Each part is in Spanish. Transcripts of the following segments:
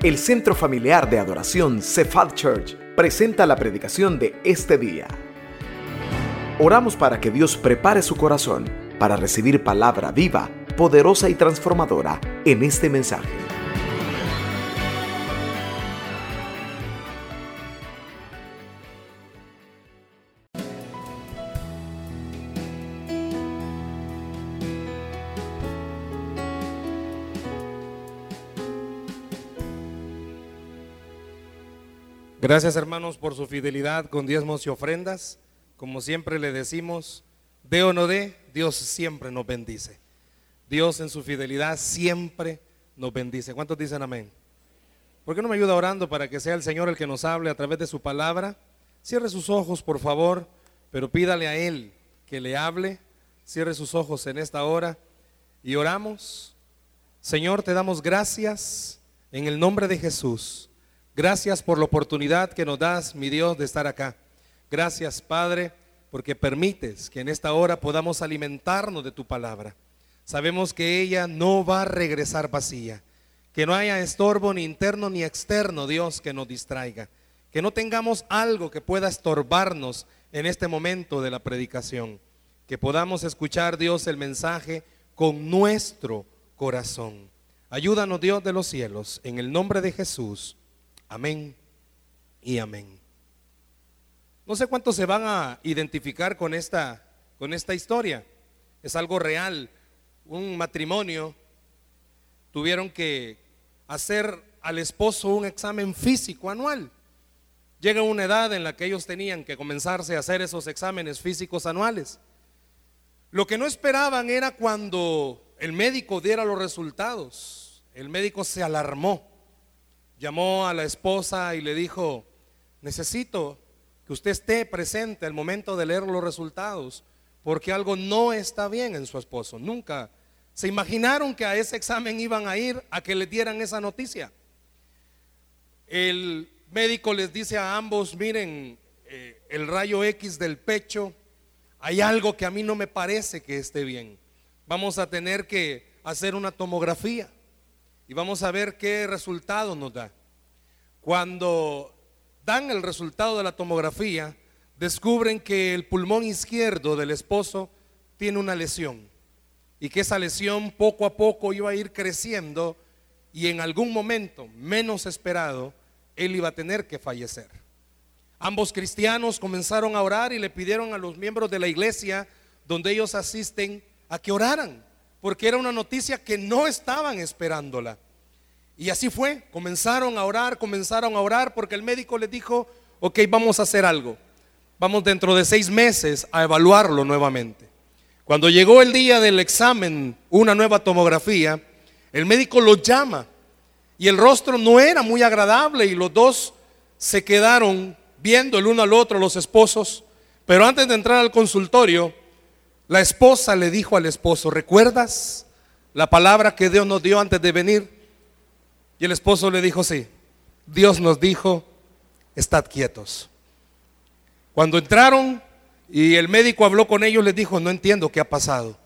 El Centro Familiar de Adoración Cephal Church presenta la predicación de este día. Oramos para que Dios prepare su corazón para recibir palabra viva, poderosa y transformadora en este mensaje. Gracias hermanos por su fidelidad con diezmos y ofrendas. Como siempre le decimos, de o no de, Dios siempre nos bendice. Dios en su fidelidad siempre nos bendice. ¿Cuántos dicen amén? ¿Por qué no me ayuda orando para que sea el Señor el que nos hable a través de su palabra? Cierre sus ojos, por favor, pero pídale a Él que le hable. Cierre sus ojos en esta hora y oramos. Señor, te damos gracias en el nombre de Jesús Gracias por la oportunidad que nos das, mi Dios, de estar acá. Gracias, Padre, porque permites que en esta hora podamos alimentarnos de tu palabra. Sabemos que ella no va a regresar vacía, que no haya estorbo ni interno ni externo, Dios, que nos distraiga, que no tengamos algo que pueda estorbarnos en este momento de la predicación, que podamos escuchar, Dios, el mensaje con nuestro corazón. Ayúdanos, Dios de los cielos, en el nombre de Jesús. Amén y amén. No sé cuántos se van a identificar con esta, con esta historia. Es algo real. Un matrimonio tuvieron que hacer al esposo un examen físico anual. Llega una edad en la que ellos tenían que comenzarse a hacer esos exámenes físicos anuales. Lo que no esperaban era cuando el médico diera los resultados. El médico se alarmó llamó a la esposa y le dijo, necesito que usted esté presente al momento de leer los resultados, porque algo no está bien en su esposo. Nunca se imaginaron que a ese examen iban a ir a que le dieran esa noticia. El médico les dice a ambos, miren, eh, el rayo X del pecho, hay algo que a mí no me parece que esté bien. Vamos a tener que hacer una tomografía y vamos a ver qué resultado nos da. Cuando dan el resultado de la tomografía, descubren que el pulmón izquierdo del esposo tiene una lesión y que esa lesión poco a poco iba a ir creciendo y en algún momento menos esperado él iba a tener que fallecer. Ambos cristianos comenzaron a orar y le pidieron a los miembros de la iglesia donde ellos asisten a que oraran porque era una noticia que no estaban esperándola. Y así fue, comenzaron a orar, comenzaron a orar porque el médico les dijo, ok, vamos a hacer algo. Vamos dentro de seis meses a evaluarlo nuevamente. Cuando llegó el día del examen, una nueva tomografía, el médico lo llama y el rostro no era muy agradable y los dos se quedaron viendo el uno al otro, los esposos. Pero antes de entrar al consultorio, la esposa le dijo al esposo, ¿recuerdas la palabra que Dios nos dio antes de venir? Y el esposo le dijo, sí, Dios nos dijo, estad quietos. Cuando entraron y el médico habló con ellos, les dijo, no entiendo qué ha pasado.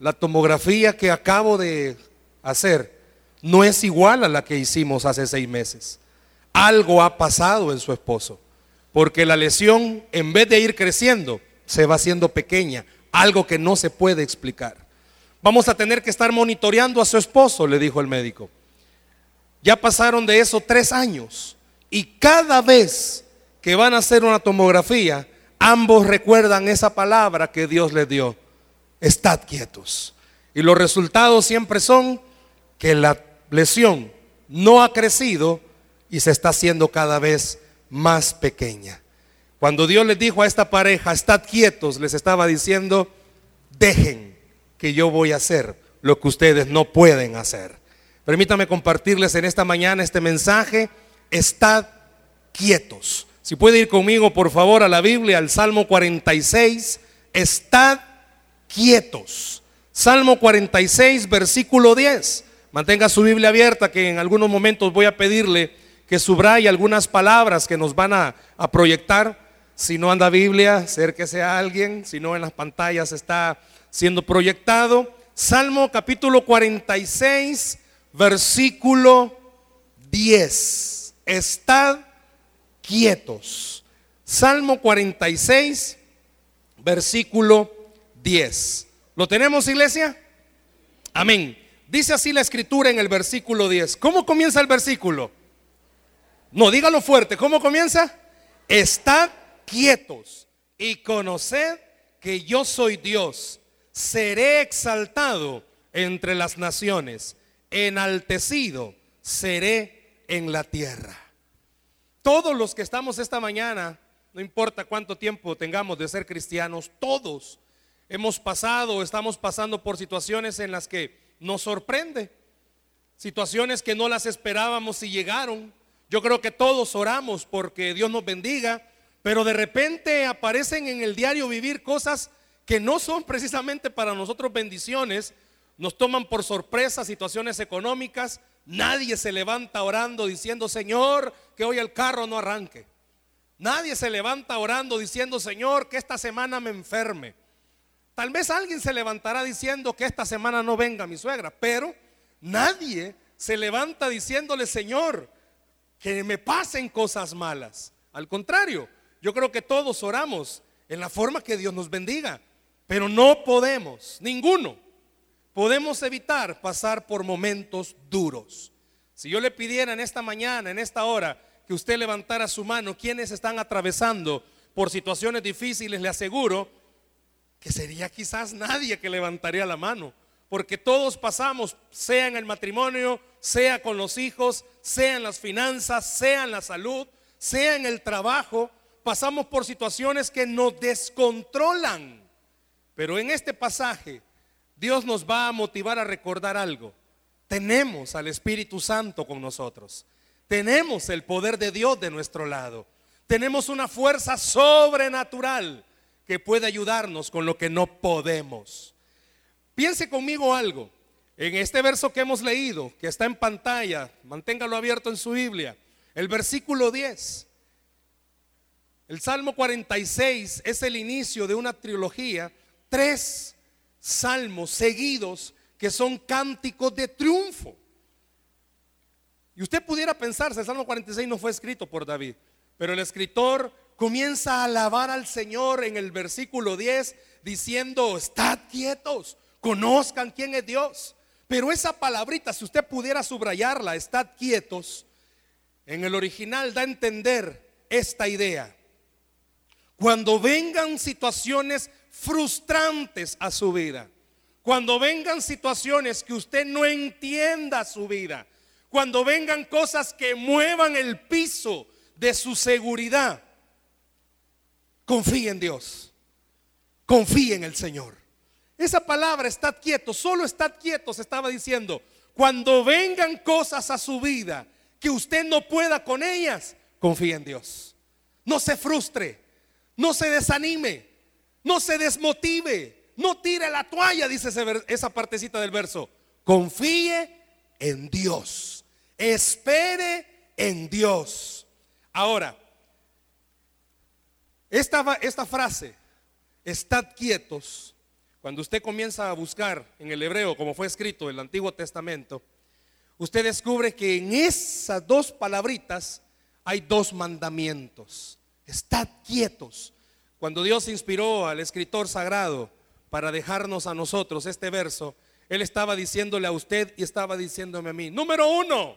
La tomografía que acabo de hacer no es igual a la que hicimos hace seis meses. Algo ha pasado en su esposo, porque la lesión, en vez de ir creciendo, se va haciendo pequeña algo que no se puede explicar. Vamos a tener que estar monitoreando a su esposo, le dijo el médico. Ya pasaron de eso tres años y cada vez que van a hacer una tomografía, ambos recuerdan esa palabra que Dios les dio. Estad quietos. Y los resultados siempre son que la lesión no ha crecido y se está haciendo cada vez más pequeña. Cuando Dios les dijo a esta pareja, estad quietos, les estaba diciendo, dejen que yo voy a hacer lo que ustedes no pueden hacer. Permítame compartirles en esta mañana este mensaje, estad quietos. Si puede ir conmigo, por favor, a la Biblia, al Salmo 46, estad quietos. Salmo 46, versículo 10. Mantenga su Biblia abierta, que en algunos momentos voy a pedirle que subraye algunas palabras que nos van a, a proyectar si no anda Biblia, acérquese a alguien. Si no, en las pantallas está siendo proyectado. Salmo capítulo 46, versículo 10. 10. Estad quietos. Salmo 46, versículo 10. ¿Lo tenemos, iglesia? Amén. Dice así la escritura en el versículo 10. ¿Cómo comienza el versículo? No, dígalo fuerte. ¿Cómo comienza? Estad quietos y conoced que yo soy Dios. Seré exaltado entre las naciones, enaltecido seré en la tierra. Todos los que estamos esta mañana, no importa cuánto tiempo tengamos de ser cristianos, todos hemos pasado, estamos pasando por situaciones en las que nos sorprende, situaciones que no las esperábamos y llegaron. Yo creo que todos oramos porque Dios nos bendiga, pero de repente aparecen en el diario vivir cosas que no son precisamente para nosotros bendiciones, nos toman por sorpresa situaciones económicas, nadie se levanta orando diciendo, Señor, que hoy el carro no arranque. Nadie se levanta orando diciendo, Señor, que esta semana me enferme. Tal vez alguien se levantará diciendo que esta semana no venga mi suegra, pero nadie se levanta diciéndole, Señor, que me pasen cosas malas. Al contrario, yo creo que todos oramos en la forma que Dios nos bendiga, pero no podemos, ninguno, podemos evitar pasar por momentos duros. Si yo le pidiera en esta mañana, en esta hora, que usted levantara su mano, quienes están atravesando por situaciones difíciles, le aseguro que sería quizás nadie que levantaría la mano, porque todos pasamos, sea en el matrimonio, sea con los hijos, sea en las finanzas, sea en la salud, sea en el trabajo, pasamos por situaciones que nos descontrolan. Pero en este pasaje, Dios nos va a motivar a recordar algo. Tenemos al Espíritu Santo con nosotros. Tenemos el poder de Dios de nuestro lado. Tenemos una fuerza sobrenatural que puede ayudarnos con lo que no podemos. Piense conmigo algo. En este verso que hemos leído, que está en pantalla, manténgalo abierto en su Biblia, el versículo 10. El Salmo 46 es el inicio de una trilogía, tres salmos seguidos que son cánticos de triunfo. Y usted pudiera pensarse, el Salmo 46 no fue escrito por David, pero el escritor comienza a alabar al Señor en el versículo 10 diciendo, estad quietos, conozcan quién es Dios. Pero esa palabrita, si usted pudiera subrayarla, estad quietos, en el original da a entender esta idea. Cuando vengan situaciones frustrantes a su vida, cuando vengan situaciones que usted no entienda su vida, cuando vengan cosas que muevan el piso de su seguridad, confíe en Dios, confíe en el Señor. Esa palabra, estad quieto, solo estad quieto, se estaba diciendo, cuando vengan cosas a su vida que usted no pueda con ellas, confíe en Dios. No se frustre, no se desanime, no se desmotive, no tire la toalla, dice esa partecita del verso. Confíe en Dios, espere en Dios. Ahora, esta, esta frase, estad quietos, cuando usted comienza a buscar en el hebreo, como fue escrito en el Antiguo Testamento, usted descubre que en esas dos palabritas hay dos mandamientos. Estad quietos. Cuando Dios inspiró al escritor sagrado para dejarnos a nosotros este verso, Él estaba diciéndole a usted y estaba diciéndome a mí, número uno,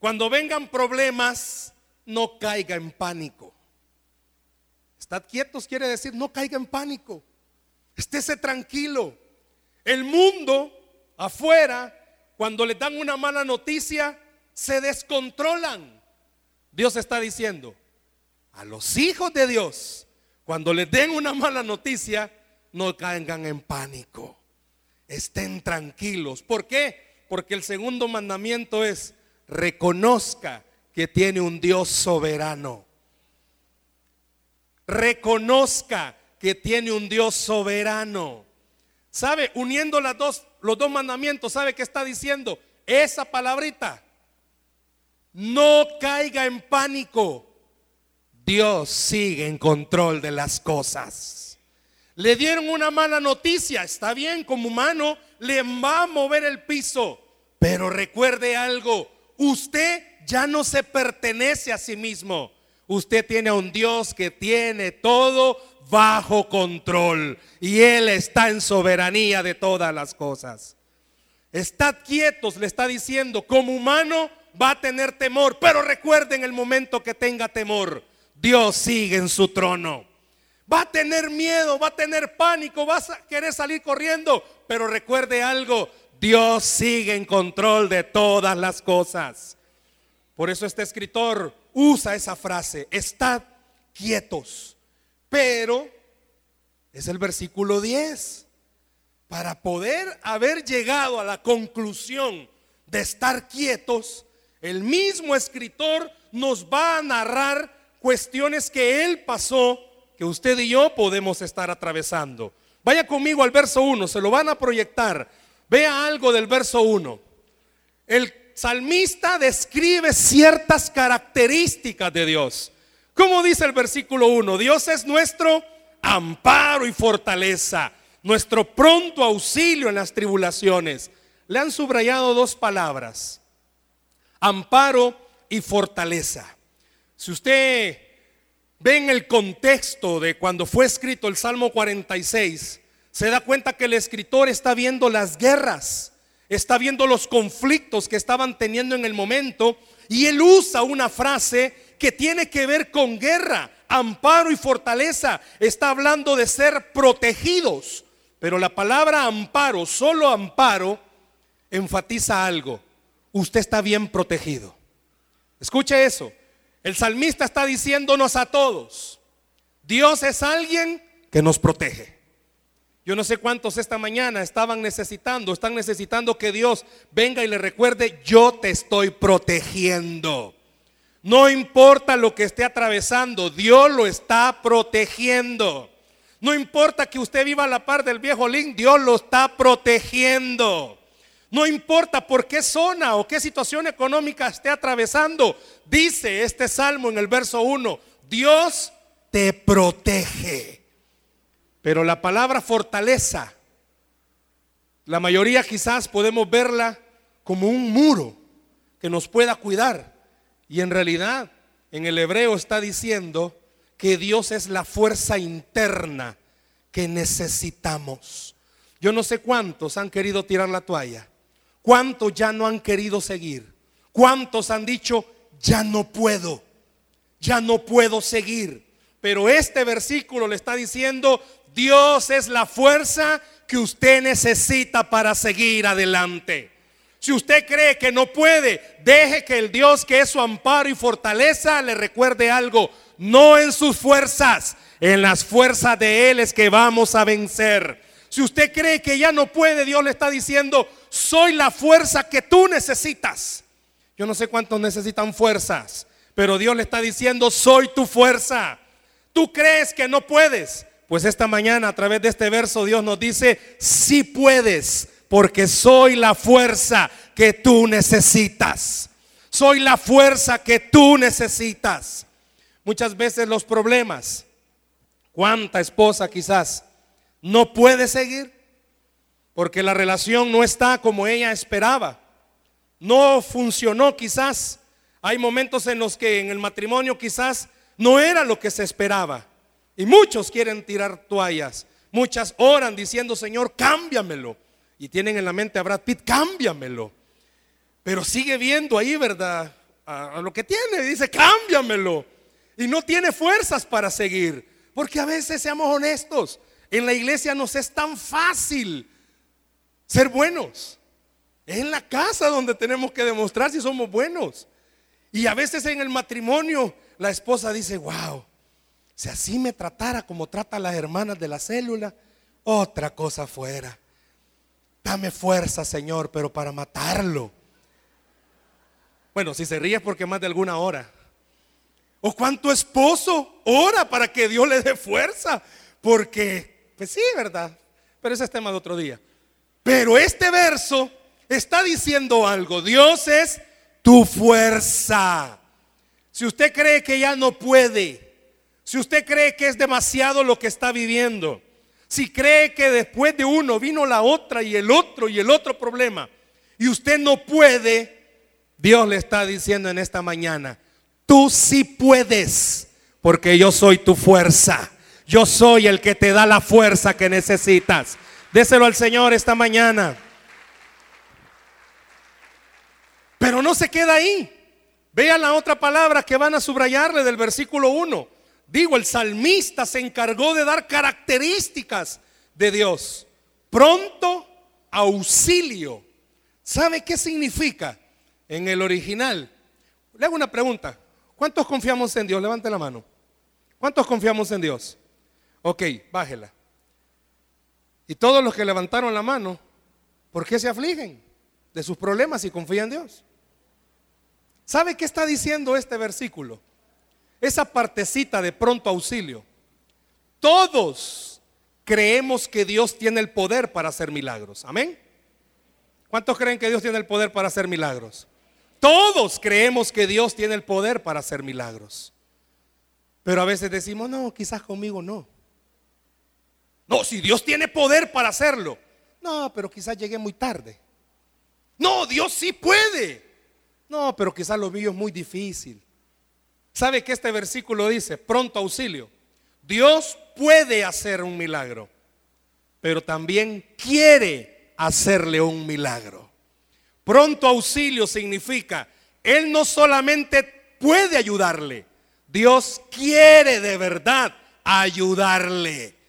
cuando vengan problemas, no caiga en pánico. Estad quietos quiere decir no caiga en pánico. Estése tranquilo. El mundo afuera, cuando le dan una mala noticia, se descontrolan. Dios está diciendo, a los hijos de Dios, cuando les den una mala noticia, no caigan en pánico. Estén tranquilos. ¿Por qué? Porque el segundo mandamiento es, reconozca que tiene un Dios soberano reconozca que tiene un Dios soberano. ¿Sabe? Uniendo los dos mandamientos, ¿sabe qué está diciendo? Esa palabrita. No caiga en pánico. Dios sigue en control de las cosas. Le dieron una mala noticia. Está bien, como humano le va a mover el piso. Pero recuerde algo. Usted ya no se pertenece a sí mismo. Usted tiene a un Dios que tiene todo bajo control y Él está en soberanía de todas las cosas. Estad quietos, le está diciendo, como humano va a tener temor, pero recuerden el momento que tenga temor, Dios sigue en su trono. Va a tener miedo, va a tener pánico, va a querer salir corriendo, pero recuerde algo, Dios sigue en control de todas las cosas. Por eso este escritor usa esa frase, estad quietos. Pero es el versículo 10. Para poder haber llegado a la conclusión de estar quietos, el mismo escritor nos va a narrar cuestiones que él pasó, que usted y yo podemos estar atravesando. Vaya conmigo al verso 1, se lo van a proyectar. Vea algo del verso 1. El salmista describe ciertas características de Dios. ¿Cómo dice el versículo 1? Dios es nuestro amparo y fortaleza, nuestro pronto auxilio en las tribulaciones. Le han subrayado dos palabras, amparo y fortaleza. Si usted ve en el contexto de cuando fue escrito el Salmo 46, se da cuenta que el escritor está viendo las guerras, está viendo los conflictos que estaban teniendo en el momento y él usa una frase que tiene que ver con guerra, amparo y fortaleza. Está hablando de ser protegidos. Pero la palabra amparo, solo amparo, enfatiza algo. Usted está bien protegido. Escuche eso. El salmista está diciéndonos a todos, Dios es alguien que nos protege. Yo no sé cuántos esta mañana estaban necesitando, están necesitando que Dios venga y le recuerde, yo te estoy protegiendo. No importa lo que esté atravesando, Dios lo está protegiendo. No importa que usted viva a la par del viejo Link, Dios lo está protegiendo. No importa por qué zona o qué situación económica esté atravesando, dice este salmo en el verso 1, Dios te protege. Pero la palabra fortaleza, la mayoría quizás podemos verla como un muro que nos pueda cuidar. Y en realidad, en el hebreo está diciendo que Dios es la fuerza interna que necesitamos. Yo no sé cuántos han querido tirar la toalla, cuántos ya no han querido seguir, cuántos han dicho, ya no puedo, ya no puedo seguir. Pero este versículo le está diciendo, Dios es la fuerza que usted necesita para seguir adelante. Si usted cree que no puede, deje que el Dios que es su amparo y fortaleza le recuerde algo. No en sus fuerzas, en las fuerzas de Él es que vamos a vencer. Si usted cree que ya no puede, Dios le está diciendo, soy la fuerza que tú necesitas. Yo no sé cuántos necesitan fuerzas, pero Dios le está diciendo, soy tu fuerza. Tú crees que no puedes. Pues esta mañana a través de este verso Dios nos dice, si puedes porque soy la fuerza que tú necesitas. Soy la fuerza que tú necesitas. Muchas veces los problemas, ¿cuánta esposa quizás no puede seguir? Porque la relación no está como ella esperaba. No funcionó quizás. Hay momentos en los que en el matrimonio quizás no era lo que se esperaba. Y muchos quieren tirar toallas. Muchas oran diciendo, Señor, cámbiamelo y tienen en la mente a Brad Pitt, cámbiamelo. Pero sigue viendo ahí, ¿verdad? A, lo que tiene, dice, cámbiamelo. Y no tiene fuerzas para seguir. Porque a veces, seamos honestos, en la iglesia nos es tan fácil ser buenos. Es en la casa donde tenemos que demostrar si somos buenos. Y a veces en el matrimonio la esposa dice, wow, si así me tratara como trata a las hermanas de la célula, otra cosa fuera. Dame fuerza, Señor, pero para matarlo. Bueno, si se ríe es porque más de alguna hora. O cuánto esposo ora para que Dios le dé fuerza. Porque, pues sí, ¿verdad? Pero ese es tema de otro día. Pero este verso está diciendo algo. Dios es tu fuerza. Si usted cree que ya no puede, si usted cree que es demasiado lo que está viviendo, si cree que después de uno vino la otra y el otro y el otro problema y usted no puede, Dios le está diciendo en esta mañana, tú sí puedes, porque yo soy tu fuerza. Yo soy el que te da la fuerza que necesitas. Déselo al Señor esta mañana. Pero no se queda ahí. Vean la otra palabra que van a subrayarle del versículo 1. Digo, el salmista se encargó de dar características de Dios. Pronto auxilio. ¿Sabe qué significa en el original? Le hago una pregunta. ¿Cuántos confiamos en Dios? Levante la mano. ¿Cuántos confiamos en Dios? Ok, bájela. Y todos los que levantaron la mano, ¿por qué se afligen de sus problemas y confían en Dios? ¿Sabe qué está diciendo este versículo? Esa partecita de pronto auxilio. Todos creemos que Dios tiene el poder para hacer milagros. Amén. ¿Cuántos creen que Dios tiene el poder para hacer milagros? Todos creemos que Dios tiene el poder para hacer milagros. Pero a veces decimos, no, quizás conmigo no. No, si Dios tiene poder para hacerlo. No, pero quizás llegué muy tarde. No, Dios sí puede. No, pero quizás lo mío es muy difícil. ¿Sabe que este versículo dice? Pronto auxilio. Dios puede hacer un milagro, pero también quiere hacerle un milagro. Pronto auxilio significa, Él no solamente puede ayudarle, Dios quiere de verdad ayudarle.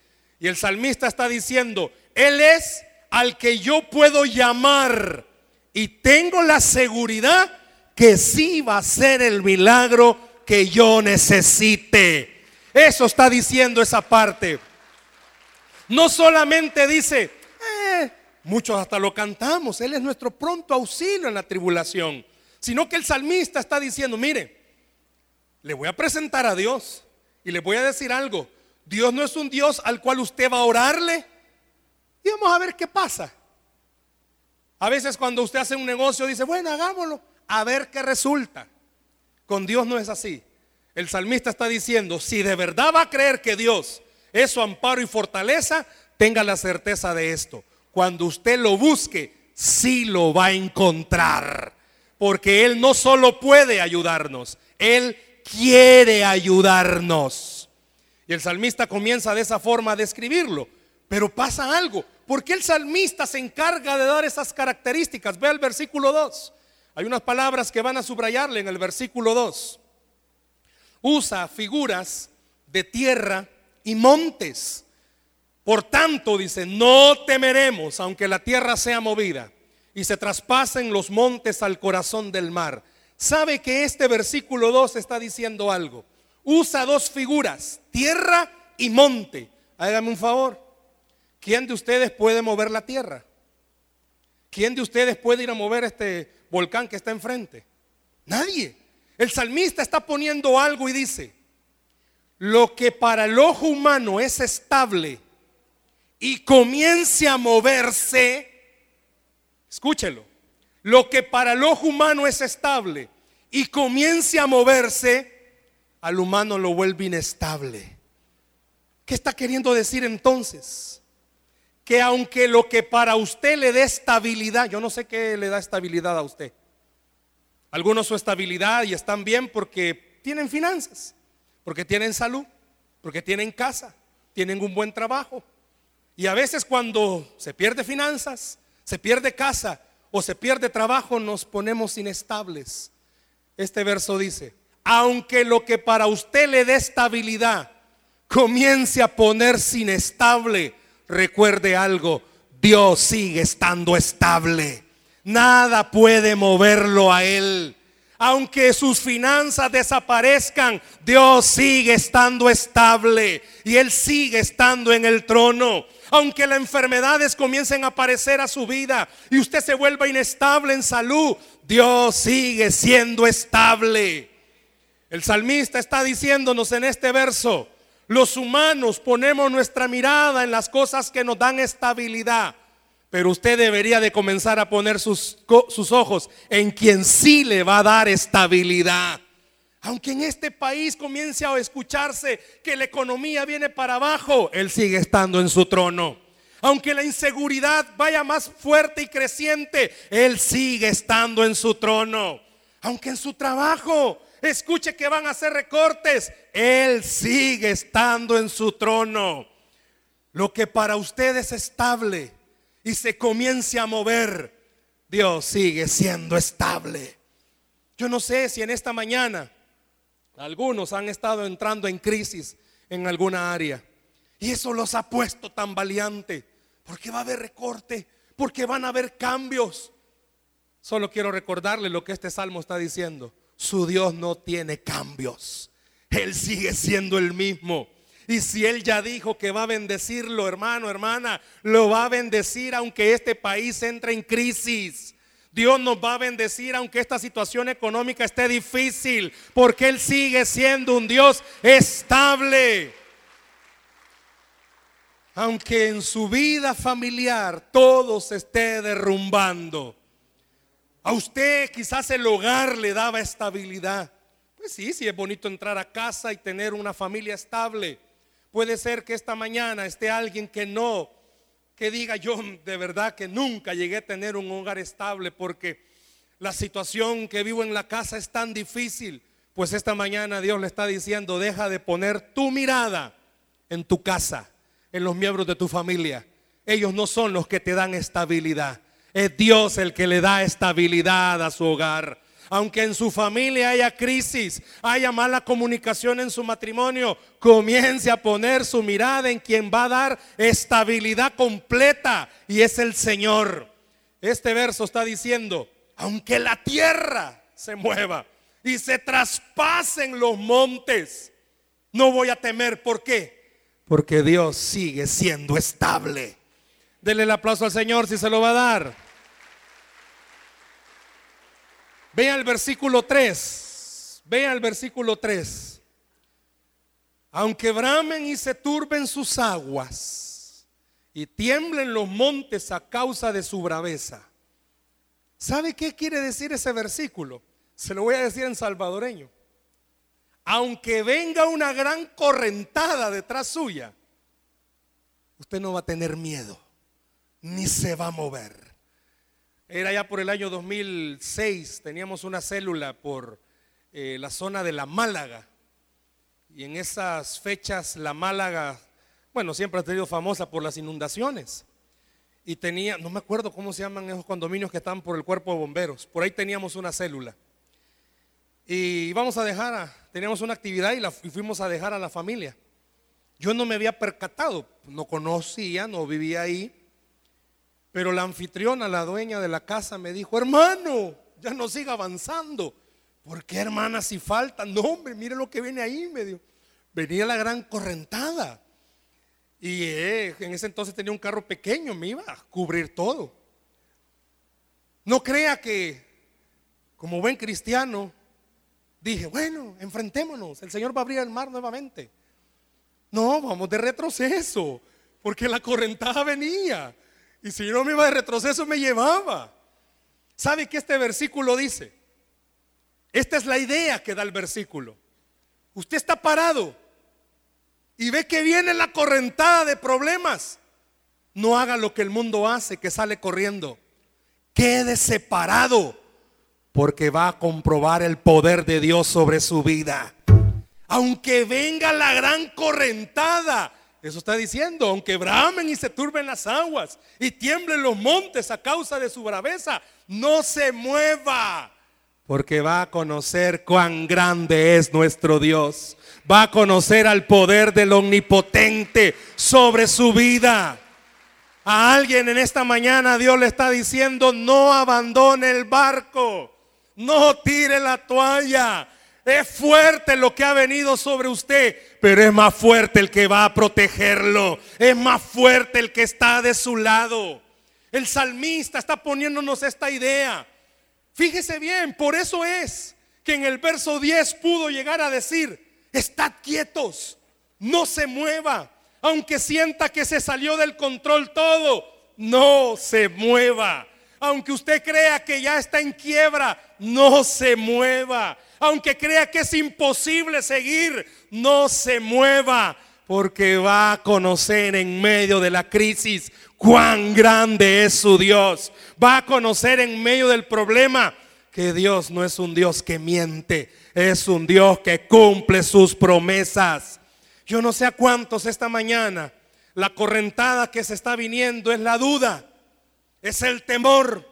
Y el salmista está diciendo, Él es al que yo puedo llamar y tengo la seguridad que sí va a ser el milagro que yo necesite. Eso está diciendo esa parte. No solamente dice, eh, muchos hasta lo cantamos, Él es nuestro pronto auxilio en la tribulación, sino que el salmista está diciendo, mire, le voy a presentar a Dios y le voy a decir algo. Dios no es un Dios al cual usted va a orarle. Y vamos a ver qué pasa. A veces cuando usted hace un negocio dice, bueno, hagámoslo, a ver qué resulta. Con Dios no es así. El salmista está diciendo, si de verdad va a creer que Dios es su amparo y fortaleza, tenga la certeza de esto. Cuando usted lo busque, sí lo va a encontrar. Porque Él no solo puede ayudarnos, Él quiere ayudarnos. Y el salmista comienza de esa forma a describirlo. Pero pasa algo. porque el salmista se encarga de dar esas características? Ve el versículo 2. Hay unas palabras que van a subrayarle en el versículo 2. Usa figuras de tierra y montes. Por tanto, dice, no temeremos aunque la tierra sea movida y se traspasen los montes al corazón del mar. ¿Sabe que este versículo 2 está diciendo algo? Usa dos figuras, tierra y monte. Hágame un favor. ¿Quién de ustedes puede mover la tierra? ¿Quién de ustedes puede ir a mover este volcán que está enfrente? Nadie. El salmista está poniendo algo y dice, lo que para el ojo humano es estable y comience a moverse, escúchelo, lo que para el ojo humano es estable y comience a moverse, al humano lo vuelve inestable. ¿Qué está queriendo decir entonces? Que aunque lo que para usted le dé estabilidad, yo no sé qué le da estabilidad a usted. Algunos su estabilidad y están bien porque tienen finanzas, porque tienen salud, porque tienen casa, tienen un buen trabajo. Y a veces cuando se pierde finanzas, se pierde casa o se pierde trabajo, nos ponemos inestables. Este verso dice, aunque lo que para usted le dé estabilidad comience a ponerse inestable, recuerde algo, Dios sigue estando estable. Nada puede moverlo a Él. Aunque sus finanzas desaparezcan, Dios sigue estando estable y Él sigue estando en el trono. Aunque las enfermedades comiencen a aparecer a su vida y usted se vuelva inestable en salud, Dios sigue siendo estable. El salmista está diciéndonos en este verso, los humanos ponemos nuestra mirada en las cosas que nos dan estabilidad, pero usted debería de comenzar a poner sus, sus ojos en quien sí le va a dar estabilidad. Aunque en este país comience a escucharse que la economía viene para abajo, Él sigue estando en su trono. Aunque la inseguridad vaya más fuerte y creciente, Él sigue estando en su trono. Aunque en su trabajo escuche que van a hacer recortes, Él sigue estando en su trono. Lo que para usted es estable y se comience a mover, Dios sigue siendo estable. Yo no sé si en esta mañana algunos han estado entrando en crisis en alguna área. Y eso los ha puesto tan valiente. Porque va a haber recorte, porque van a haber cambios. Solo quiero recordarle lo que este salmo está diciendo. Su Dios no tiene cambios. Él sigue siendo el mismo. Y si Él ya dijo que va a bendecirlo, hermano, hermana, lo va a bendecir aunque este país entre en crisis. Dios nos va a bendecir aunque esta situación económica esté difícil, porque Él sigue siendo un Dios estable. Aunque en su vida familiar todo se esté derrumbando. A usted quizás el hogar le daba estabilidad. Pues sí, sí es bonito entrar a casa y tener una familia estable. Puede ser que esta mañana esté alguien que no, que diga yo de verdad que nunca llegué a tener un hogar estable porque la situación que vivo en la casa es tan difícil. Pues esta mañana Dios le está diciendo, deja de poner tu mirada en tu casa, en los miembros de tu familia. Ellos no son los que te dan estabilidad. Es Dios el que le da estabilidad a su hogar aunque en su familia haya crisis, haya mala comunicación en su matrimonio, comience a poner su mirada en quien va a dar estabilidad completa y es el Señor. Este verso está diciendo, aunque la tierra se mueva y se traspasen los montes, no voy a temer. ¿Por qué? Porque Dios sigue siendo estable. Dele el aplauso al Señor si se lo va a dar. Vea el versículo 3. Vea el versículo 3. Aunque bramen y se turben sus aguas y tiemblen los montes a causa de su braveza. ¿Sabe qué quiere decir ese versículo? Se lo voy a decir en salvadoreño. Aunque venga una gran correntada detrás suya, usted no va a tener miedo, ni se va a mover. Era ya por el año 2006, teníamos una célula por eh, la zona de la Málaga. Y en esas fechas la Málaga, bueno, siempre ha tenido famosa por las inundaciones. Y tenía, no me acuerdo cómo se llaman esos condominios que están por el cuerpo de bomberos. Por ahí teníamos una célula. Y íbamos a dejar, a, teníamos una actividad y, la, y fuimos a dejar a la familia. Yo no me había percatado, no conocía, no vivía ahí. Pero la anfitriona, la dueña de la casa, me dijo, hermano, ya no siga avanzando. ¿Por qué, hermana, si falta? No, hombre, mire lo que viene ahí, me dijo. Venía la gran correntada. Y eh, en ese entonces tenía un carro pequeño, me iba a cubrir todo. No crea que, como buen cristiano, dije, bueno, enfrentémonos, el Señor va a abrir el mar nuevamente. No, vamos de retroceso, porque la correntada venía. Y si no me iba de retroceso, me llevaba. ¿Sabe qué este versículo dice? Esta es la idea que da el versículo. Usted está parado y ve que viene la correntada de problemas. No haga lo que el mundo hace, que sale corriendo. Quede separado porque va a comprobar el poder de Dios sobre su vida. Aunque venga la gran correntada, eso está diciendo, aunque bramen y se turben las aguas y tiemblen los montes a causa de su braveza, no se mueva, porque va a conocer cuán grande es nuestro Dios. Va a conocer al poder del omnipotente sobre su vida. A alguien en esta mañana Dios le está diciendo, no abandone el barco, no tire la toalla, es fuerte lo que ha venido sobre usted, pero es más fuerte el que va a protegerlo. Es más fuerte el que está de su lado. El salmista está poniéndonos esta idea. Fíjese bien, por eso es que en el verso 10 pudo llegar a decir, estad quietos, no se mueva, aunque sienta que se salió del control todo, no se mueva. Aunque usted crea que ya está en quiebra, no se mueva aunque crea que es imposible seguir, no se mueva, porque va a conocer en medio de la crisis cuán grande es su Dios. Va a conocer en medio del problema que Dios no es un Dios que miente, es un Dios que cumple sus promesas. Yo no sé a cuántos esta mañana la correntada que se está viniendo es la duda, es el temor,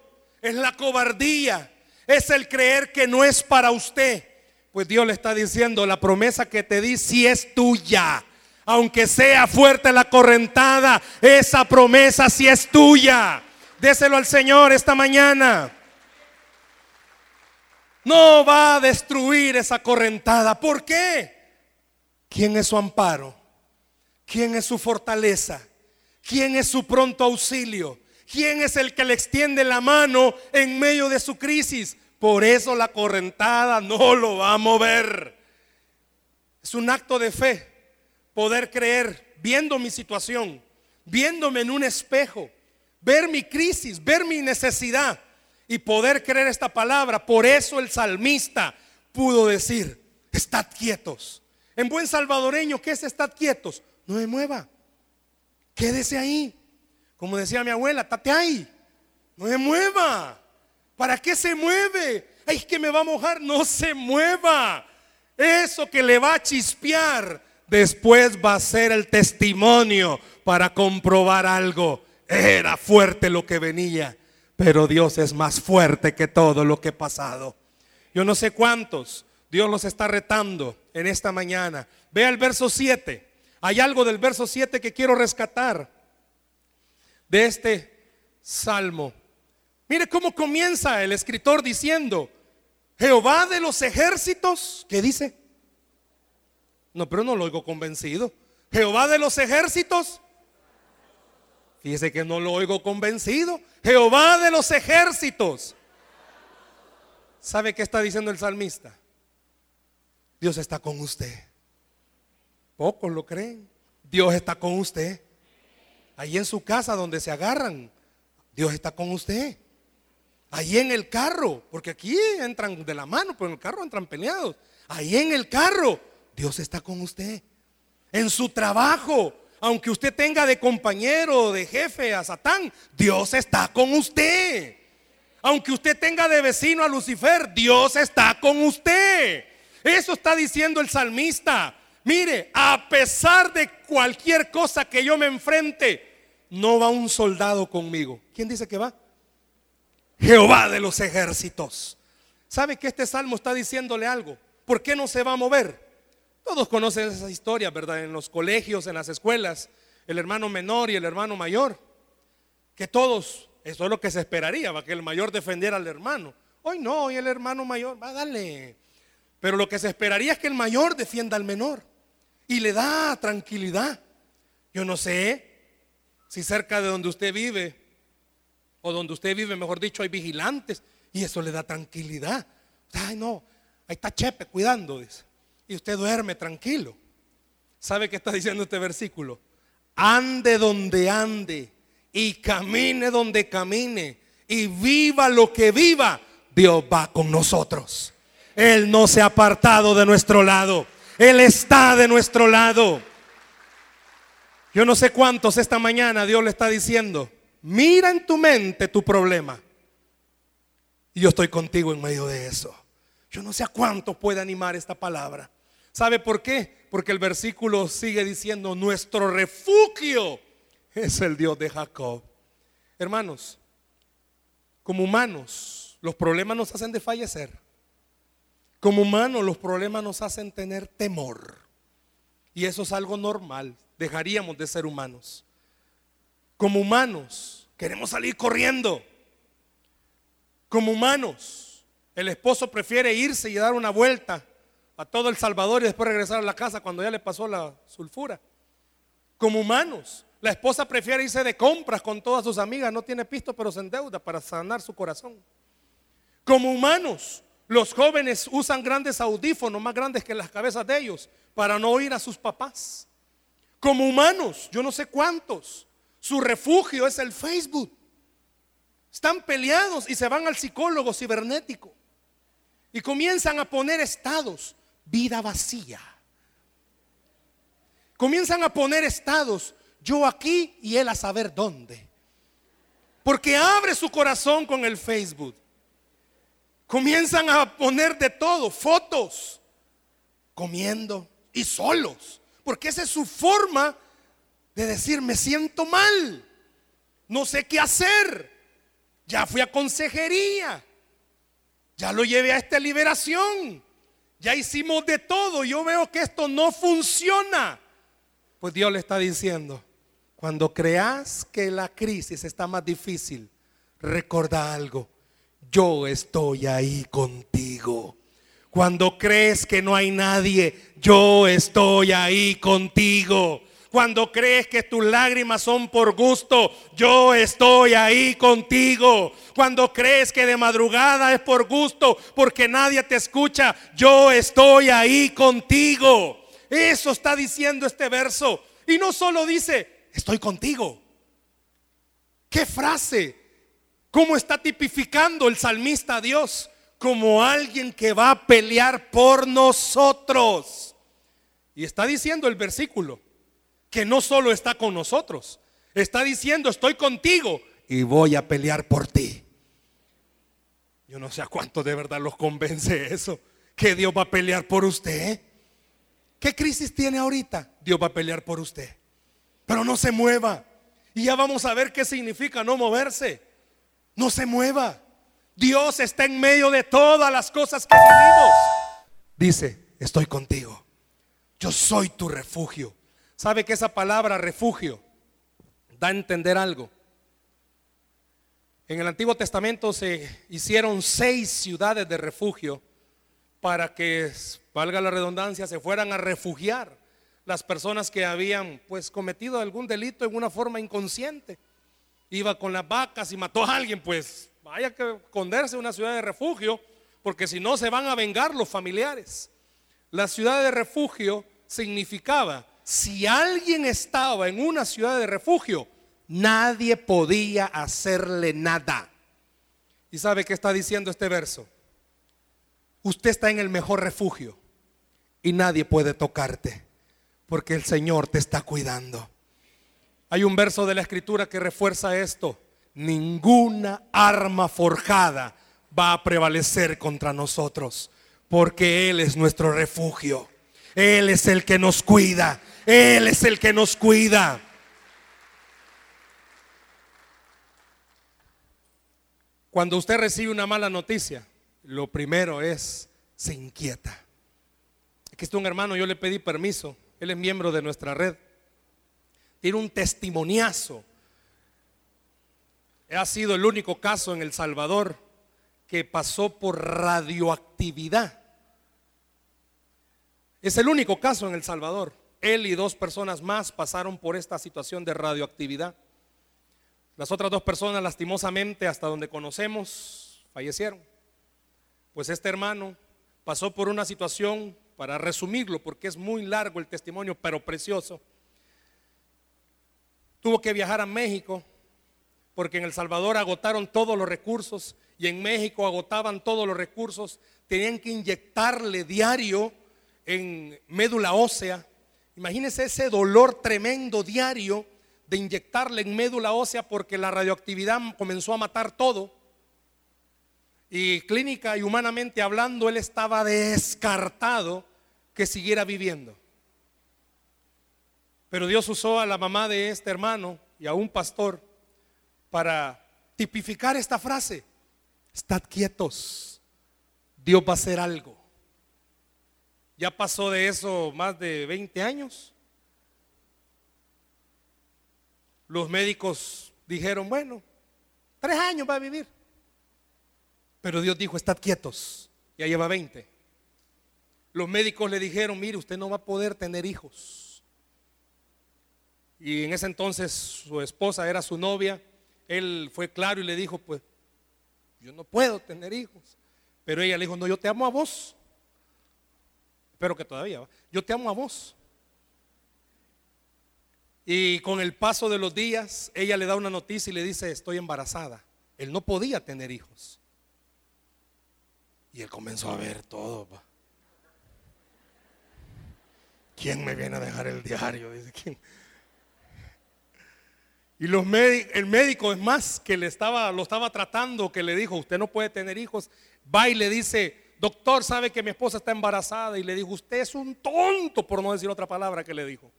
es la cobardía, es el creer que no es para usted. Pues Dios le está diciendo, la promesa que te di si es tuya. Aunque sea fuerte la correntada, esa promesa si es tuya. Déselo al Señor esta mañana. No va a destruir esa correntada. ¿Por qué? ¿Quién es su amparo? ¿Quién es su fortaleza? ¿Quién es su pronto auxilio? ¿Quién es el que le extiende la mano en medio de su crisis? Por eso la correntada no lo va a mover. Es un acto de fe poder creer viendo mi situación, viéndome en un espejo, ver mi crisis, ver mi necesidad y poder creer esta palabra. Por eso el salmista pudo decir, estad quietos. En buen salvadoreño, ¿qué es estad quietos? No me mueva. Quédese ahí. Como decía mi abuela, tate ahí. No se mueva. ¿Para qué se mueve? Ay, que me va a mojar. No se mueva. Eso que le va a chispear, después va a ser el testimonio para comprobar algo. Era fuerte lo que venía, pero Dios es más fuerte que todo lo que ha pasado. Yo no sé cuántos Dios los está retando en esta mañana. Vea el verso 7. Hay algo del verso 7 que quiero rescatar de este salmo. Mire cómo comienza el escritor diciendo, Jehová de los ejércitos, ¿qué dice? No, pero no lo oigo convencido. Jehová de los ejércitos. Fíjese que no lo oigo convencido. Jehová de los ejércitos. ¿Sabe qué está diciendo el salmista? Dios está con usted. Pocos lo creen. Dios está con usted. Ahí en su casa donde se agarran, Dios está con usted. Ahí en el carro, porque aquí entran de la mano, pero en el carro entran peleados. Ahí en el carro, Dios está con usted. En su trabajo, aunque usted tenga de compañero, de jefe a Satán, Dios está con usted. Aunque usted tenga de vecino a Lucifer, Dios está con usted. Eso está diciendo el salmista. Mire, a pesar de cualquier cosa que yo me enfrente, no va un soldado conmigo. ¿Quién dice que va? Jehová de los ejércitos. ¿Sabe que este salmo está diciéndole algo? ¿Por qué no se va a mover? Todos conocen esa historia, ¿verdad? En los colegios, en las escuelas, el hermano menor y el hermano mayor. Que todos, eso es lo que se esperaría, va que el mayor defendiera al hermano. Hoy no, hoy el hermano mayor, va, dale. Pero lo que se esperaría es que el mayor defienda al menor y le da tranquilidad. Yo no sé si cerca de donde usted vive, o donde usted vive, mejor dicho, hay vigilantes y eso le da tranquilidad. Ay, no, ahí está Chepe cuidando, Y usted duerme tranquilo. ¿Sabe qué está diciendo este versículo? Ande donde ande y camine donde camine y viva lo que viva, Dios va con nosotros. Él no se ha apartado de nuestro lado. Él está de nuestro lado. Yo no sé cuántos esta mañana Dios le está diciendo, mira en tu mente tu problema. Y yo estoy contigo en medio de eso. Yo no sé a cuántos puede animar esta palabra. ¿Sabe por qué? Porque el versículo sigue diciendo, nuestro refugio es el Dios de Jacob. Hermanos, como humanos, los problemas nos hacen desfallecer. Como humanos los problemas nos hacen tener temor. Y eso es algo normal. Dejaríamos de ser humanos. Como humanos queremos salir corriendo. Como humanos, el esposo prefiere irse y dar una vuelta a todo El Salvador y después regresar a la casa cuando ya le pasó la sulfura. Como humanos, la esposa prefiere irse de compras con todas sus amigas, no tiene pisto pero se endeuda para sanar su corazón. Como humanos, los jóvenes usan grandes audífonos, más grandes que las cabezas de ellos, para no oír a sus papás. Como humanos, yo no sé cuántos, su refugio es el Facebook. Están peleados y se van al psicólogo cibernético. Y comienzan a poner estados, vida vacía. Comienzan a poner estados, yo aquí y él a saber dónde. Porque abre su corazón con el Facebook. comienzan a poner de todo, fotos, comiendo y solos, porque esa es su forma de decir, me siento mal, no sé qué hacer, ya fui a consejería, ya lo llevé a esta liberación, ya hicimos de todo, yo veo que esto no funciona. Pues Dios le está diciendo, cuando creas que la crisis está más difícil, recuerda algo, yo estoy ahí contigo. Cuando crees que no hay nadie, yo estoy ahí contigo. Cuando crees que tus lágrimas son por gusto, yo estoy ahí contigo. Cuando crees que de madrugada es por gusto porque nadie te escucha, yo estoy ahí contigo. Eso está diciendo este verso. Y no solo dice, estoy contigo. ¿Qué frase? ¿Cómo está tipificando el salmista a Dios? Como alguien que va a pelear por nosotros. Y está diciendo el versículo que no solo está con nosotros, está diciendo estoy contigo y voy a pelear por ti. Yo no sé a cuánto de verdad los convence eso, que Dios va a pelear por usted. ¿Qué crisis tiene ahorita? Dios va a pelear por usted. Pero no se mueva. Y ya vamos a ver qué significa no moverse. No se mueva. Dios está en medio de todas las cosas que vivimos. Dice, estoy contigo. Yo soy tu refugio. ¿Sabe que esa palabra refugio da a entender algo? En el Antiguo Testamento se hicieron seis ciudades de refugio para que, valga la redundancia, se fueran a refugiar las personas que habían pues cometido algún delito en una forma inconsciente. Iba con las vacas y mató a alguien, pues vaya que esconderse en una ciudad de refugio, porque si no se van a vengar los familiares. La ciudad de refugio significaba, si alguien estaba en una ciudad de refugio, nadie podía hacerle nada. ¿Y sabe qué está diciendo este verso? Usted está en el mejor refugio y nadie puede tocarte porque el Señor te está cuidando. Hay un verso de la escritura que refuerza esto. Ninguna arma forjada va a prevalecer contra nosotros, porque Él es nuestro refugio. Él es el que nos cuida. Él es el que nos cuida. Cuando usted recibe una mala noticia, lo primero es, se inquieta. Aquí está un hermano, yo le pedí permiso él es miembro de nuestra red. Tiene un testimoniazo. Ha sido el único caso en El Salvador que pasó por radioactividad. Es el único caso en El Salvador. Él y dos personas más pasaron por esta situación de radioactividad. Las otras dos personas, lastimosamente, hasta donde conocemos, fallecieron. Pues este hermano pasó por una situación para resumirlo, porque es muy largo el testimonio, pero precioso. Tuvo que viajar a México, porque en El Salvador agotaron todos los recursos y en México agotaban todos los recursos. Tenían que inyectarle diario en médula ósea. Imagínense ese dolor tremendo diario de inyectarle en médula ósea porque la radioactividad comenzó a matar todo. Y clínica y humanamente hablando, él estaba descartado que siguiera viviendo. Pero Dios usó a la mamá de este hermano y a un pastor para tipificar esta frase. Estad quietos, Dios va a hacer algo. Ya pasó de eso más de 20 años. Los médicos dijeron, bueno, tres años va a vivir. Pero Dios dijo, estad quietos. Ya lleva 20. Los médicos le dijeron, mire, usted no va a poder tener hijos. Y en ese entonces su esposa era su novia. Él fue claro y le dijo, pues, yo no puedo tener hijos. Pero ella le dijo, no, yo te amo a vos. Espero que todavía, yo te amo a vos. Y con el paso de los días, ella le da una noticia y le dice, estoy embarazada. Él no podía tener hijos. Y él comenzó a ver todo. ¿Quién me viene a dejar el diario? Dice, ¿quién? Y los el médico, es más, que le estaba, lo estaba tratando, que le dijo, usted no puede tener hijos. va y le dice, doctor, sabe que mi esposa está embarazada. Y le dijo, usted es un tonto, por no decir otra palabra que le dijo.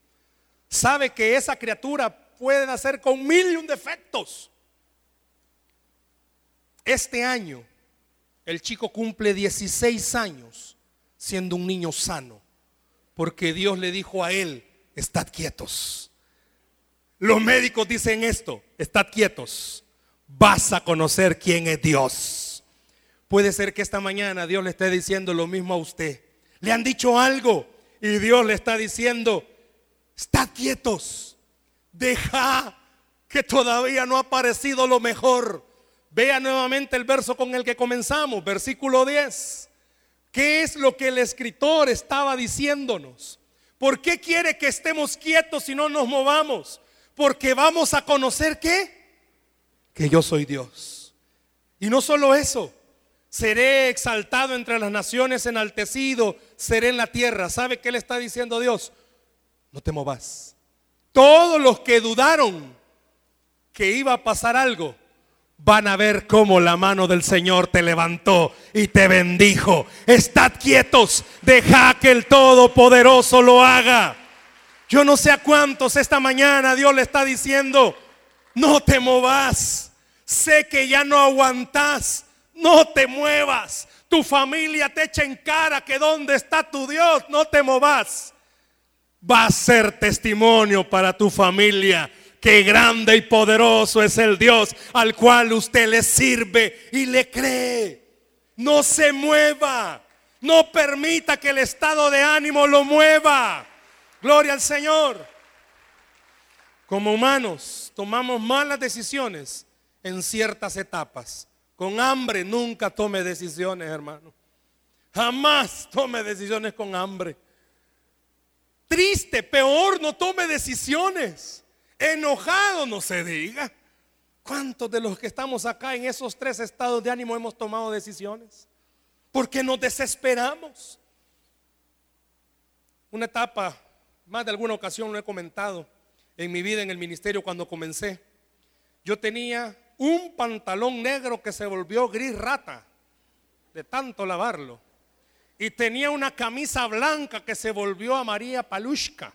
Sabe que esa criatura puede nacer con mil y un defectos. Este año, el chico cumple 16 años siendo un niño sano, porque Dios le dijo a él, estad quietos. Los médicos dicen esto, estad quietos, vas a conocer quién es Dios. Puede ser que esta mañana Dios le esté diciendo lo mismo a usted. Le han dicho algo y Dios le está diciendo, estad quietos, deja que todavía no ha aparecido lo mejor. Vea nuevamente el verso con el que comenzamos, versículo 10. ¿Qué es lo que el escritor estaba diciéndonos? ¿Por qué quiere que estemos quietos y no nos movamos? Porque vamos a conocer? Que yo soy Dios. Y no solo eso, seré exaltado entre las naciones, enaltecido, seré en la tierra. ¿Sabe qué le está diciendo Dios? No te movas. Todos los que dudaron que iba a pasar algo, van a ver cómo la mano del Señor te levantó y te bendijo. Estad quietos, deja que el Todopoderoso lo haga. Yo no sé a cuántos esta mañana Dios le está diciendo, no te movas, sé que ya no aguantas, no te muevas. Tu familia te echa en cara que dónde está tu Dios, no te movas. Va a ser testimonio para tu familia Qué grande y poderoso es el Dios al cual usted le sirve y le cree. No se mueva. No permita que el estado de ánimo lo mueva. Gloria al Señor. Como humanos tomamos malas decisiones en ciertas etapas. Con hambre nunca tome decisiones, hermano. Jamás tome decisiones con hambre. Triste, peor, no tome decisiones. Enojado no se diga. ¿Cuántos de los que estamos acá en esos tres estados de ánimo hemos tomado decisiones? Porque nos desesperamos. Una etapa, más de alguna ocasión lo he comentado en mi vida en el ministerio cuando comencé. Yo tenía un pantalón negro que se volvió gris rata de tanto lavarlo. Y tenía una camisa blanca que se volvió a María Palushka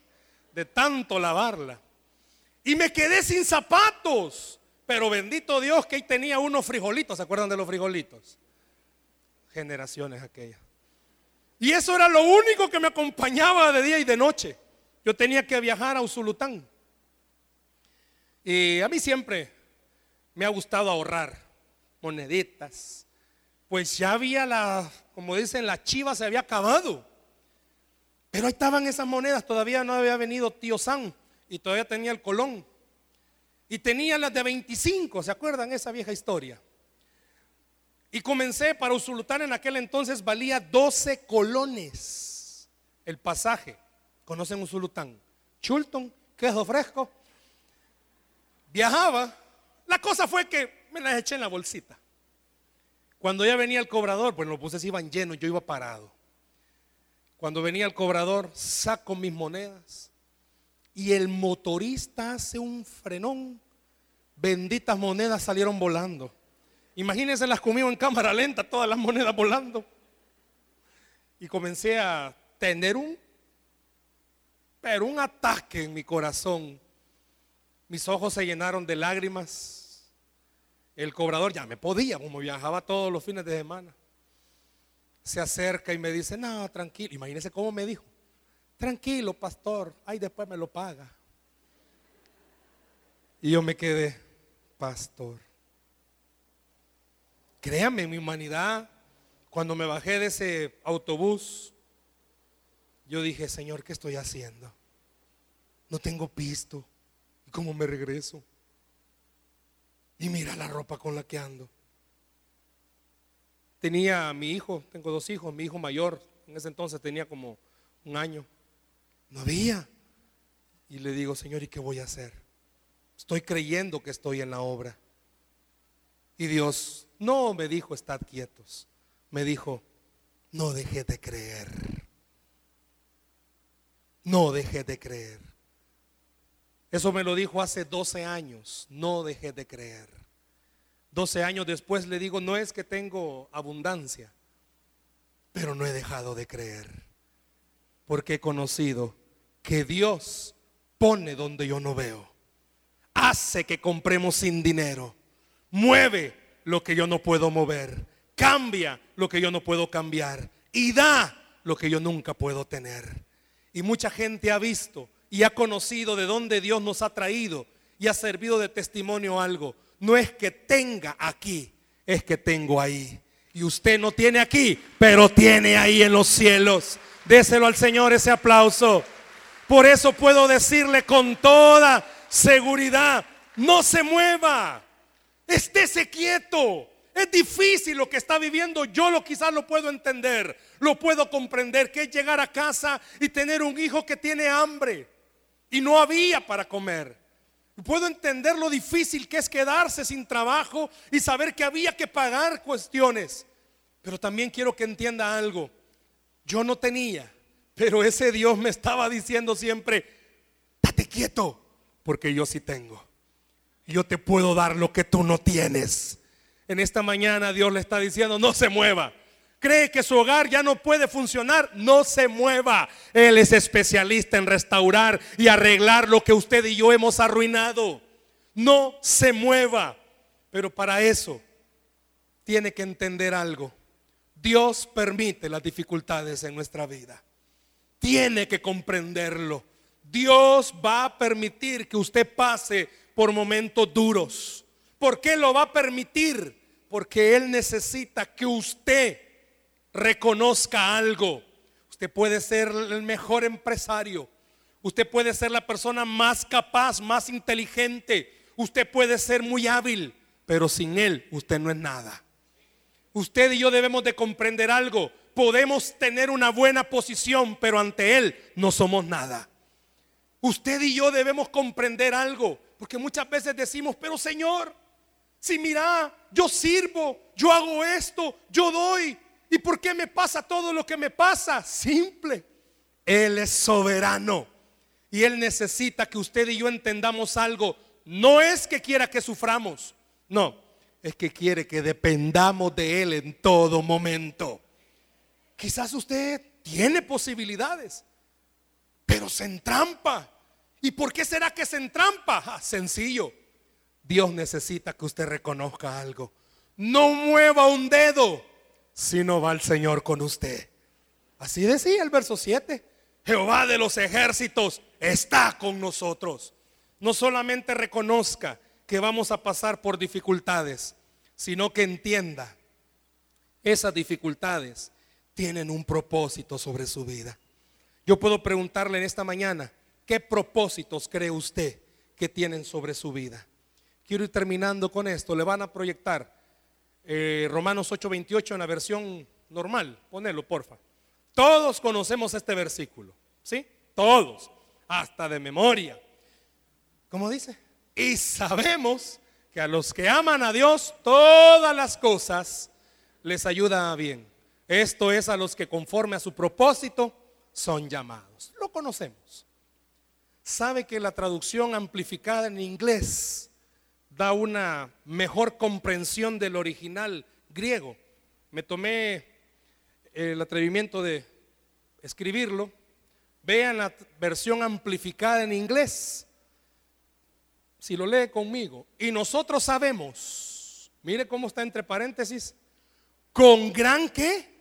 de tanto lavarla. Y me quedé sin zapatos. Pero bendito Dios que ahí tenía unos frijolitos. ¿Se acuerdan de los frijolitos? Generaciones aquellas. Y eso era lo único que me acompañaba de día y de noche. Yo tenía que viajar a Usulután. Y a mí siempre me ha gustado ahorrar moneditas. Pues ya había la, como dicen, la chiva se había acabado. Pero ahí estaban esas monedas, todavía no había venido tío San y todavía tenía el colón. Y tenía las de 25, ¿se acuerdan esa vieja historia? Y comencé para Usulután en aquel entonces valía 12 colones el pasaje. ¿Conocen Usulután? Chulton, queso fresco. Viajaba. La cosa fue que me las eché en la bolsita. Cuando ya venía el cobrador, pues los buses iban llenos, yo iba parado. Cuando venía el cobrador, saco mis monedas, y el motorista hace un frenón, benditas monedas salieron volando. Imagínense las conmigo en cámara lenta, todas las monedas volando. Y comencé a tener un, pero un ataque en mi corazón. Mis ojos se llenaron de lágrimas. El cobrador ya me podía, como viajaba todos los fines de semana. Se acerca y me dice, no, tranquilo. Imagínense cómo me dijo. Tranquilo, pastor, ahí después me lo paga. Y yo me quedé, pastor. Créame, mi humanidad, cuando me bajé de ese autobús, yo dije, Señor, ¿qué estoy haciendo? No tengo pisto. ¿Y cómo me regreso? Y mira la ropa con la que ando. Tenía a mi hijo, tengo dos hijos, mi hijo mayor, en ese entonces tenía como un año. No había. Y le digo, Señor, ¿y qué voy a hacer? Estoy creyendo que estoy en la obra. Y Dios no me dijo, estad quietos. Me dijo, no deje de creer. No deje de creer. Eso me lo dijo hace 12 años. No deje de creer. 12 años después le digo, no es que tengo abundancia, pero no he dejado de creer, porque he conocido que Dios pone donde yo no veo, hace que compremos sin dinero, mueve lo que yo no puedo mover, cambia lo que yo no puedo cambiar y da lo que yo nunca puedo tener. Y mucha gente ha visto y ha conocido de dónde Dios nos ha traído y ha servido de testimonio algo. No es que tenga aquí, es que tengo ahí. Y usted no tiene aquí, pero tiene ahí en los cielos. Déselo al Señor ese aplauso. Por eso puedo decirle con toda seguridad, no se mueva, estése quieto. Es difícil lo que está viviendo, yo lo quizás lo puedo entender, lo puedo comprender, que es llegar a casa y tener un hijo que tiene hambre y no había para comer. Puedo entender lo difícil que es quedarse sin trabajo y saber que había que pagar cuestiones. Pero también quiero que entienda algo. Yo no tenía, pero ese Dios me estaba diciendo siempre, date quieto, porque yo sí tengo. Yo te puedo dar lo que tú no tienes. En esta mañana Dios le está diciendo, no se mueva cree que su hogar ya no puede funcionar, no se mueva. Él es especialista en restaurar y arreglar lo que usted y yo hemos arruinado. No se mueva. Pero para eso tiene que entender algo. Dios permite las dificultades en nuestra vida. Tiene que comprenderlo. Dios va a permitir que usted pase por momentos duros. ¿Por qué lo va a permitir? Porque Él necesita que usted reconozca algo. Usted puede ser el mejor empresario. Usted puede ser la persona más capaz, más inteligente. Usted puede ser muy hábil, pero sin Él usted no es nada. Usted y yo debemos de comprender algo. Podemos tener una buena posición, pero ante Él no somos nada. Usted y yo debemos comprender algo, porque muchas veces decimos, pero Señor, si mira, yo sirvo, yo hago esto, yo doy, ¿Y por qué me pasa todo lo que me pasa? Simple. Él es soberano. Y Él necesita que usted y yo entendamos algo. No es que quiera que suframos. No, es que quiere que dependamos de Él en todo momento. Quizás usted tiene posibilidades, pero se entrampa. ¿Y por qué será que se entrampa? Ah, sencillo. Dios necesita que usted reconozca algo. No mueva un dedo si no va el Señor con usted. Así decía el verso 7. Jehová de los ejércitos está con nosotros. No solamente reconozca que vamos a pasar por dificultades, sino que entienda, esas dificultades tienen un propósito sobre su vida. Yo puedo preguntarle en esta mañana, ¿qué propósitos cree usted que tienen sobre su vida? Quiero ir terminando con esto. Le van a proyectar eh, Romanos 8:28 en la versión normal. Ponelo, porfa. Todos conocemos este versículo, ¿sí? Todos, hasta de memoria. ¿Cómo dice? Y sabemos que a los que aman a Dios, todas las cosas les ayudan bien. Esto es a los que conforme a su propósito son llamados. Lo conocemos. ¿Sabe que la traducción amplificada en inglés da una mejor comprensión del original griego. Me tomé el atrevimiento de escribirlo. Vean la versión amplificada en inglés. Si lo lee conmigo. Y nosotros sabemos, mire cómo está entre paréntesis, con gran qué?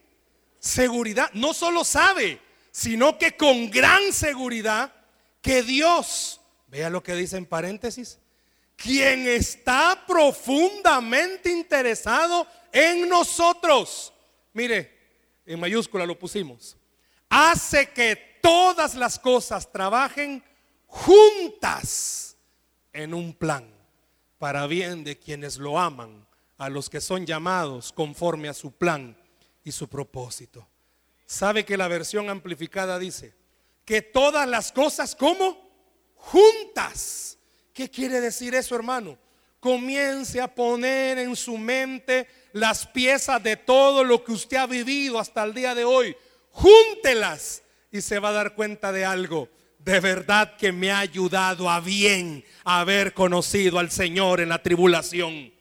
Seguridad. No solo sabe, sino que con gran seguridad que Dios, vea lo que dice en paréntesis, quien está profundamente interesado en nosotros. Mire, en mayúscula lo pusimos. Hace que todas las cosas trabajen juntas en un plan para bien de quienes lo aman, a los que son llamados conforme a su plan y su propósito. ¿Sabe que la versión amplificada dice que todas las cosas como juntas ¿Qué quiere decir eso, hermano? Comience a poner en su mente las piezas de todo lo que usted ha vivido hasta el día de hoy. Júntelas y se va a dar cuenta de algo. De verdad que me ha ayudado a bien haber conocido al Señor en la tribulación.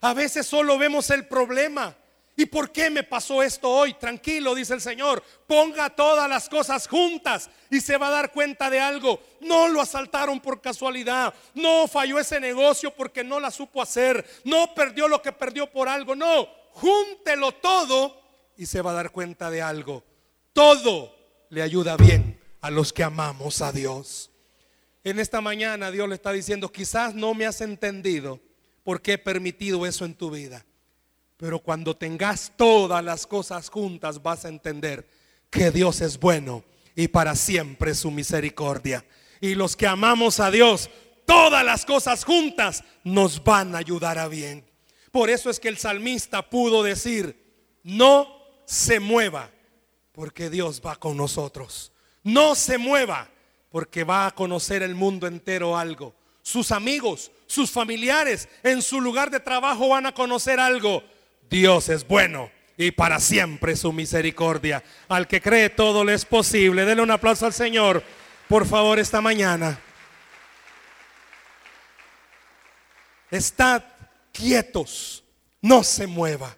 A veces solo vemos el problema. ¿Y por qué me pasó esto hoy? Tranquilo, dice el Señor. Ponga todas las cosas juntas y se va a dar cuenta de algo. No lo asaltaron por casualidad. No falló ese negocio porque no la supo hacer. No perdió lo que perdió por algo. No, júntelo todo y se va a dar cuenta de algo. Todo le ayuda bien a los que amamos a Dios. En esta mañana Dios le está diciendo, quizás no me has entendido por qué he permitido eso en tu vida. Pero cuando tengas todas las cosas juntas vas a entender que Dios es bueno y para siempre su misericordia. Y los que amamos a Dios, todas las cosas juntas nos van a ayudar a bien. Por eso es que el salmista pudo decir, no se mueva, porque Dios va con nosotros. No se mueva, porque va a conocer el mundo entero algo. Sus amigos, sus familiares en su lugar de trabajo van a conocer algo. Dios es bueno y para siempre su misericordia. Al que cree todo le es posible. Denle un aplauso al Señor, por favor, esta mañana. Estad quietos, no se mueva.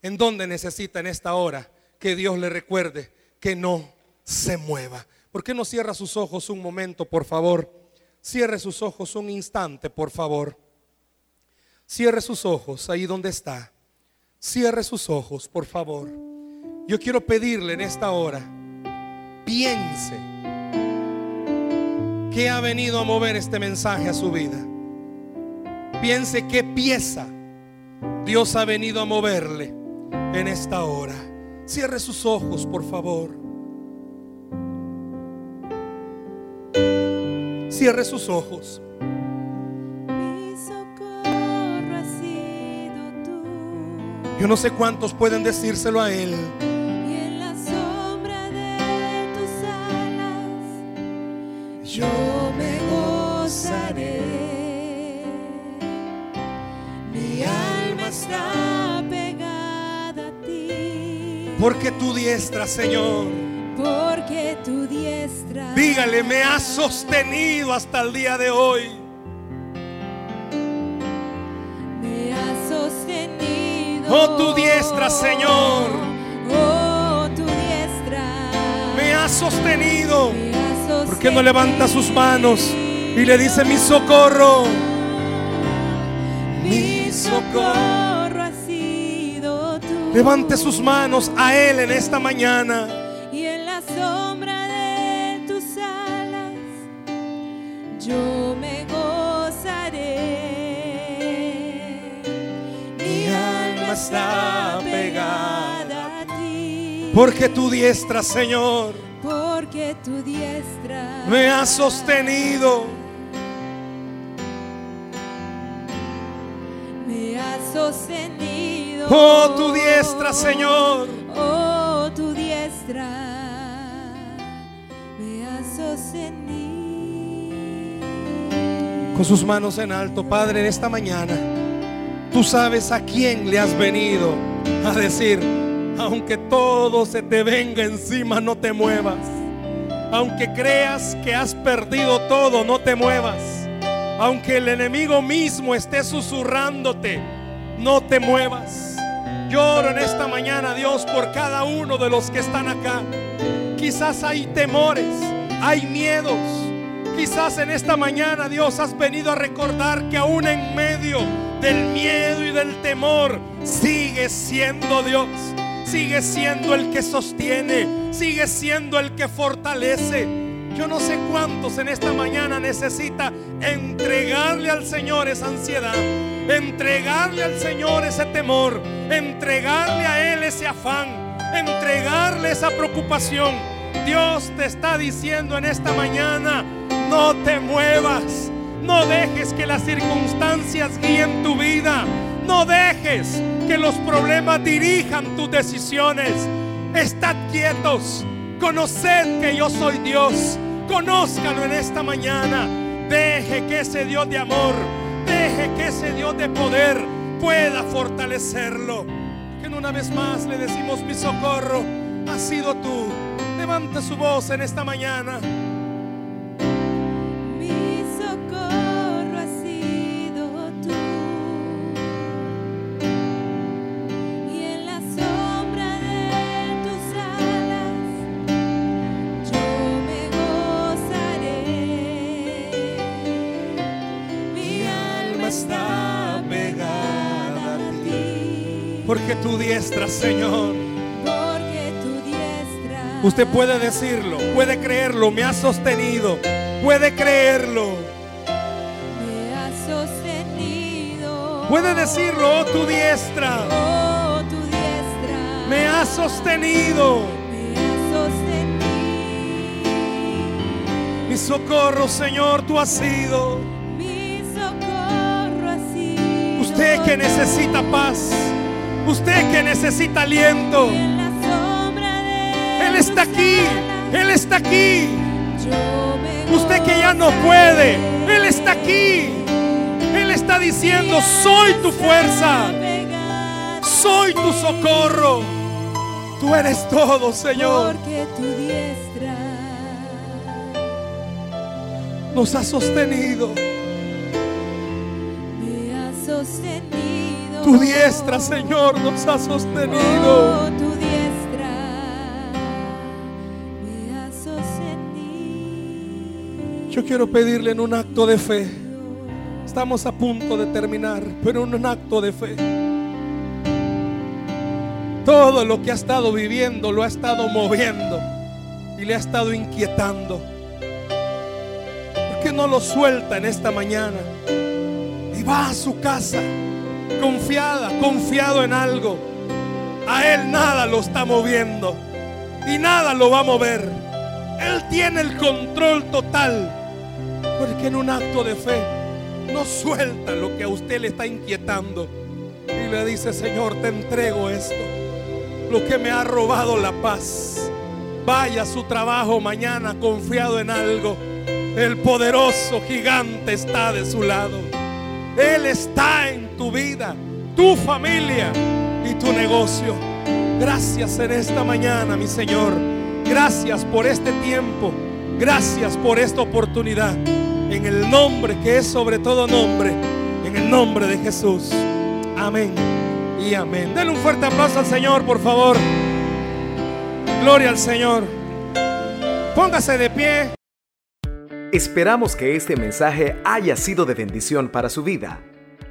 ¿En dónde necesita en esta hora que Dios le recuerde que no se mueva? ¿Por qué no cierra sus ojos un momento, por favor? Cierre sus ojos un instante, por favor. Cierre sus ojos ahí donde está. Cierre sus ojos, por favor. Yo quiero pedirle en esta hora, piense qué ha venido a mover este mensaje a su vida. Piense qué pieza Dios ha venido a moverle en esta hora. Cierre sus ojos, por favor. Cierre sus ojos. Yo no sé cuántos pueden decírselo a Él. Y en la sombra de tus alas yo me gozaré. Mi alma está pegada a ti. Porque tu diestra, Señor. Porque tu diestra. Dígale, me ha sostenido hasta el día de hoy. Oh, tu diestra, Señor. Oh, tu diestra. Me ha sostenido. ¿Por qué no levanta sus manos y le dice mi socorro? Mi socorro ha sido tú. Levante sus manos a Él en esta mañana. Está pegada a ti. Porque tu diestra, Señor, porque tu diestra me ha sostenido. Me ha sostenido. Oh, tu diestra, Señor. Oh, tu diestra me ha sostenido. Con sus manos en alto, Padre, en esta mañana. Tú sabes a quién le has venido a decir, aunque todo se te venga encima, no te muevas. Aunque creas que has perdido todo, no te muevas. Aunque el enemigo mismo esté susurrándote, no te muevas. Lloro en esta mañana, Dios, por cada uno de los que están acá. Quizás hay temores, hay miedos. Quizás en esta mañana, Dios, has venido a recordar que aún en medio del miedo y del temor, sigue siendo Dios. Sigue siendo el que sostiene, sigue siendo el que fortalece. Yo no sé cuántos en esta mañana necesita entregarle al Señor esa ansiedad, entregarle al Señor ese temor, entregarle a Él ese afán, entregarle esa preocupación. Dios te está diciendo en esta mañana, no te muevas, no dejes que las circunstancias guíen tu vida. No dejes que los problemas dirijan tus decisiones. Estad quietos. Conoced que yo soy Dios. Conózcalo en esta mañana. Deje que ese Dios de amor, deje que ese Dios de poder pueda fortalecerlo. Que una vez más le decimos mi socorro ha sido tú. Levanta su voz en esta mañana. Porque tu diestra, Señor. porque tu diestra Usted puede decirlo, puede creerlo, me ha sostenido, puede creerlo, me ha sostenido. puede decirlo, oh tu diestra, Oh, tu diestra me ha sostenido, me ha sostenido. mi socorro, Señor, tú has sido. Mi socorro ha sido Usted que necesita paz, usted que necesita aliento, Él está aquí, Él está aquí. Usted que ya no puede, Él está aquí. Él está diciendo, soy tu fuerza, soy tu socorro. Tú eres todo, Señor. Nos ha sostenido. me ha sostenido. Tu diestra, Señor, nos ha sostenido. Oh, tu diestra me ha sostenido. Yo quiero pedirle en un acto de fe. Estamos a punto de terminar, pero en un acto de fe. Todo lo que ha estado viviendo lo ha estado moviendo y le ha estado inquietando. ¿Por qué no lo suelta en esta mañana? Y va a su casa confiada, confiado en algo. A él nada lo está moviendo y nada lo va a mover. Él tiene el control total. Porque en un acto de fe no suelta lo que a usted le está inquietando. Y le dice, Señor, te entrego esto. Lo que me ha robado la paz. Vaya a su trabajo mañana confiado en algo. El poderoso gigante está de su lado. Él está en tu vida, tu familia y tu negocio. Gracias en esta mañana, mi Señor. Gracias por este tiempo. Gracias por esta oportunidad. En el nombre que es sobre todo nombre. En el nombre de Jesús. Amén y amén. Denle un fuerte aplauso al Señor, por favor. Gloria al Señor. Póngase de pie. Esperamos que este mensaje haya sido de bendición para su vida.